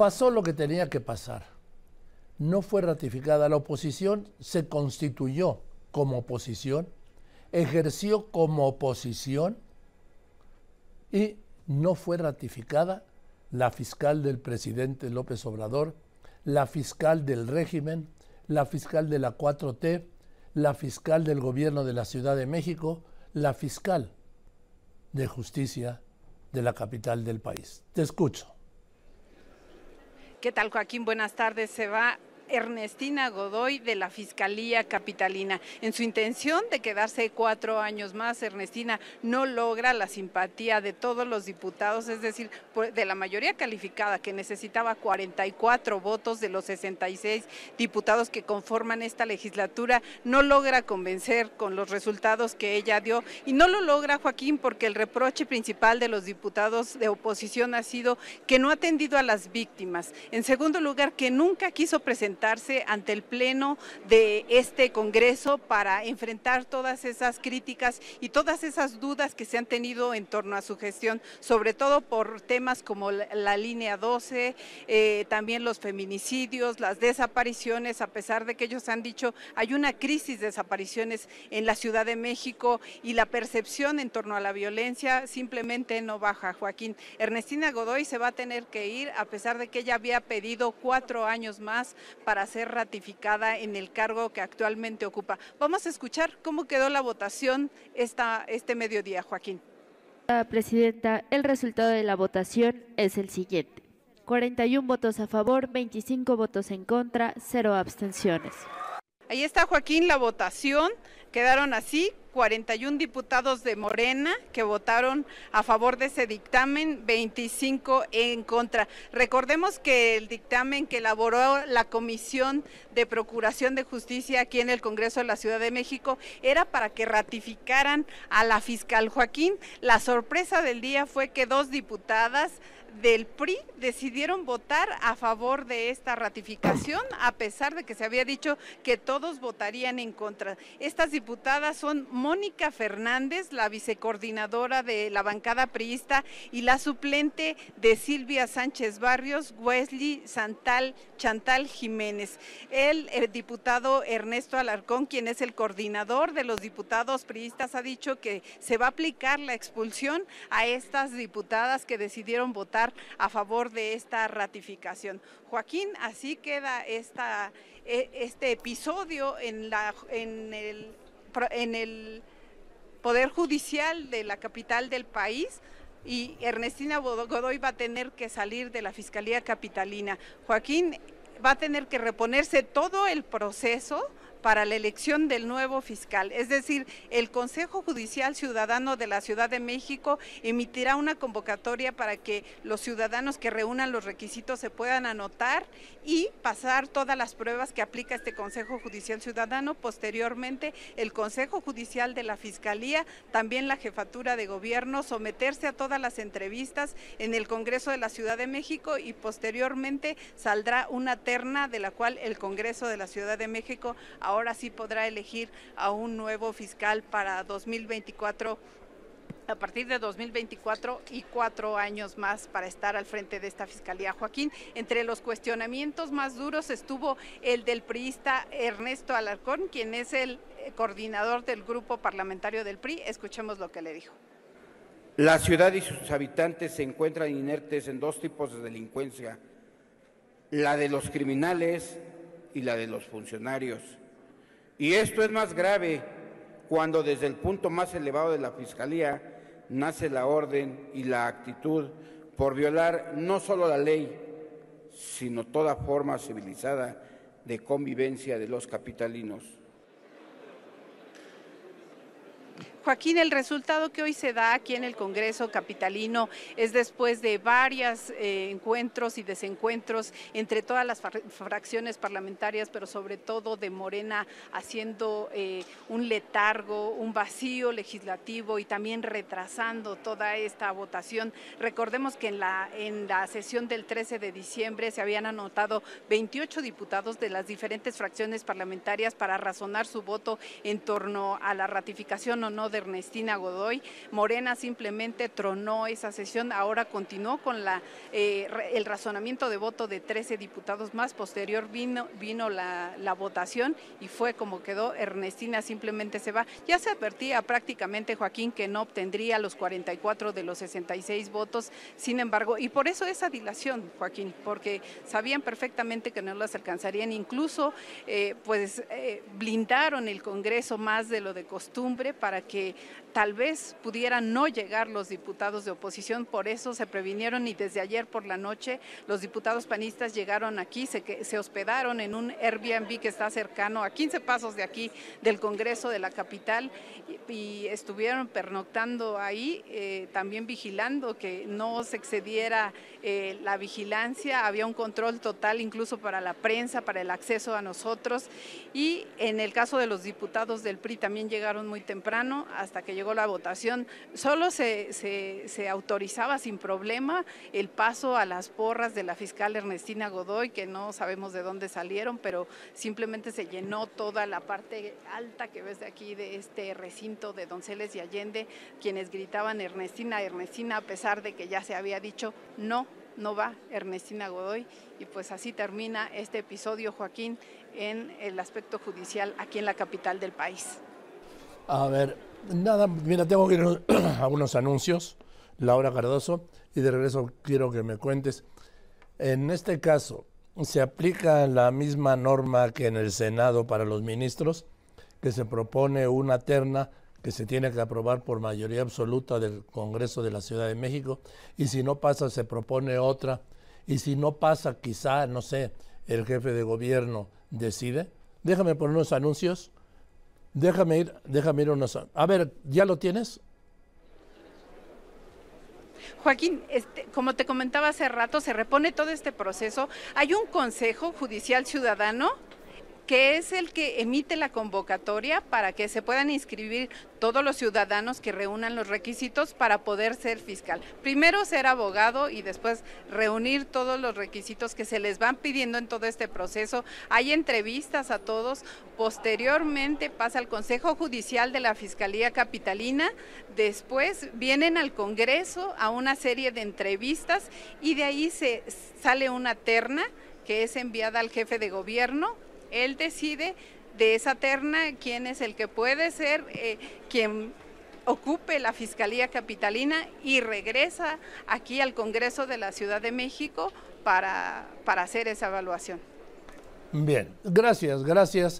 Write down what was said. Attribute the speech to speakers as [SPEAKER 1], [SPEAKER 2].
[SPEAKER 1] Pasó lo que tenía que pasar. No fue ratificada. La oposición se constituyó como oposición, ejerció como oposición y no fue ratificada la fiscal del presidente López Obrador, la fiscal del régimen, la fiscal de la 4T, la fiscal del gobierno de la Ciudad de México, la fiscal de justicia de la capital del país. Te escucho.
[SPEAKER 2] ¿Qué tal, Joaquín? Buenas tardes. Se va Ernestina Godoy de la Fiscalía Capitalina. En su intención de quedarse cuatro años más, Ernestina no logra la simpatía de todos los diputados, es decir, de la mayoría calificada, que necesitaba 44 votos de los 66 diputados que conforman esta legislatura, no logra convencer con los resultados que ella dio. Y no lo logra, Joaquín, porque el reproche principal de los diputados de oposición ha sido que no ha atendido a las víctimas. En segundo lugar, que nunca quiso presentar ante el Pleno de este Congreso para enfrentar todas esas críticas y todas esas dudas que se han tenido en torno a su gestión, sobre todo por temas como la, línea 12, eh, también los feminicidios, las desapariciones, a pesar de que ellos han dicho hay una crisis de desapariciones en la Ciudad de México y la percepción en torno a la violencia simplemente no baja, Joaquín. Ernestina Godoy se va a tener que ir a pesar de que ella había pedido cuatro años más ser ratificada en el cargo que actualmente ocupa. Vamos a escuchar cómo quedó la votación esta, este mediodía, Joaquín.
[SPEAKER 3] Presidenta, el resultado de la votación es el siguiente. 41 votos a favor, 25 votos en contra, 0 abstenciones.
[SPEAKER 2] Ahí está Joaquín, la votación. Quedaron así 41 diputados de Morena que votaron a favor de ese dictamen, 25 en contra. Recordemos que el dictamen que elaboró la Comisión de Procuración de Justicia aquí en el Congreso de la Ciudad de México era para que ratificaran a la fiscal Joaquín. La sorpresa del día fue que dos diputadas del PRI decidieron votar a favor de esta ratificación, a pesar de que se había dicho que todos votarían en contra. Estas diputadas son Mónica Fernández, la vicecoordinadora de la bancada priista, y la suplente de Silvia Sánchez Barrios, Wesley Santal Chantal Jiménez. El, diputado Ernesto Alarcón, quien es el coordinador de los diputados priistas, ha dicho que se va a aplicar la expulsión a estas diputadas que decidieron votar a favor de esta ratificación. Joaquín, así queda esta, e, este episodio en, la, en, el, en el Poder Judicial de la capital del país y Ernestina Godoy va a tener que salir de la Fiscalía Capitalina. Joaquín va a tener que reponerse todo el proceso para la elección del nuevo fiscal. Es decir, el Consejo Judicial Ciudadano de la Ciudad de México emitirá una convocatoria para que los ciudadanos que reúnan los requisitos se puedan anotar y pasar todas las pruebas que aplica este Consejo Judicial Ciudadano. Posteriormente, el Consejo Judicial de la Fiscalía, también la Jefatura de Gobierno, someterse a todas las entrevistas en el Congreso de la Ciudad de México y posteriormente saldrá una terna de la cual el Congreso de la Ciudad de México ahora sí podrá elegir a un nuevo fiscal para 2024 a partir de 2024 y cuatro años más para estar al frente de esta fiscalía. Joaquín, entre los cuestionamientos más duros estuvo el del priista Ernesto Alarcón, quien es el eh, coordinador del grupo parlamentario del PRI. Escuchemos lo que le dijo.
[SPEAKER 4] La ciudad y sus habitantes se encuentran inertes en dos tipos de delincuencia, la de los criminales y la de los funcionarios. Y esto es más grave cuando desde el punto más elevado de la Fiscalía nace la orden y la actitud por violar no solo la ley, sino toda forma civilizada de convivencia de los capitalinos.
[SPEAKER 2] Joaquín, el resultado que hoy se da aquí en el Congreso Capitalino es después de varios eh, encuentros y desencuentros entre todas las fracciones parlamentarias, pero sobre todo de Morena, haciendo eh, un letargo, un vacío legislativo y también retrasando toda esta votación. Recordemos que en la, en la sesión del 13 de diciembre se habían anotado 28 diputados de las diferentes fracciones parlamentarias para razonar su voto en torno a la ratificación o no de Ernestina Godoy. Morena simplemente tronó esa sesión, ahora continuó con eh, el razonamiento de voto de 13 diputados más. Posterior vino, la votación y fue como quedó. Ernestina simplemente se va. Ya se advertía prácticamente Joaquín que no obtendría los 44 de los 66 votos, sin embargo, y por eso esa dilación, Joaquín, porque sabían perfectamente que no las alcanzarían, incluso eh, pues eh, blindaron el Congreso más de lo de costumbre para que tal vez pudieran no llegar los diputados de oposición, por eso se previnieron y desde ayer por la noche los diputados panistas llegaron aquí, se, se hospedaron en un Airbnb que está cercano a 15 pasos de aquí del Congreso de la capital y, estuvieron pernoctando ahí, eh, también vigilando que no se excediera eh, la vigilancia, había un control total incluso para la prensa, para el acceso a nosotros. Y en el caso de los diputados del PRI también llegaron muy temprano hasta que llegó la votación, solo se, se, autorizaba sin problema el paso a las porras de la fiscal Ernestina Godoy, que no sabemos de dónde salieron, pero simplemente se llenó toda la parte alta que ves de aquí, de este recinto de Donceles y Allende, quienes gritaban Ernestina, Ernestina, a pesar de que ya se había dicho no, no va Ernestina Godoy. Y pues así termina este episodio, Joaquín, en el aspecto judicial aquí en la capital del país.
[SPEAKER 1] A ver, Nada, mira, tengo que ir a unos anuncios, Laura Cardoso, y de regreso quiero que me cuentes. En este caso, ¿se aplica la misma norma que en el Senado para los ministros, que se propone una terna que se tiene que aprobar por mayoría absoluta del Congreso de la Ciudad de México, y si no pasa, se propone otra, y si no pasa, quizá, no sé, el jefe de gobierno decide? Déjame poner unos anuncios Déjame ir, déjame ir unos. A ver, ¿ya lo tienes?
[SPEAKER 2] Joaquín, este, como te comentaba hace rato, se repone todo este proceso. Hay un Consejo Judicial Ciudadano que es el que emite la convocatoria para que se puedan inscribir todos los ciudadanos que reúnan los requisitos para poder ser fiscal. Primero ser abogado y después reunir todos los requisitos que se les van pidiendo en todo este proceso. Hay entrevistas a todos. Posteriormente pasa al Consejo Judicial de la Fiscalía Capitalina. Después vienen al Congreso a una serie de entrevistas y de ahí se sale una terna que es enviada al jefe de gobierno él decide de esa terna quién es el que puede ser eh, quien ocupe la Fiscalía Capitalina y regresa aquí al Congreso de la Ciudad de México para, para hacer esa evaluación.
[SPEAKER 1] Bien, gracias, gracias.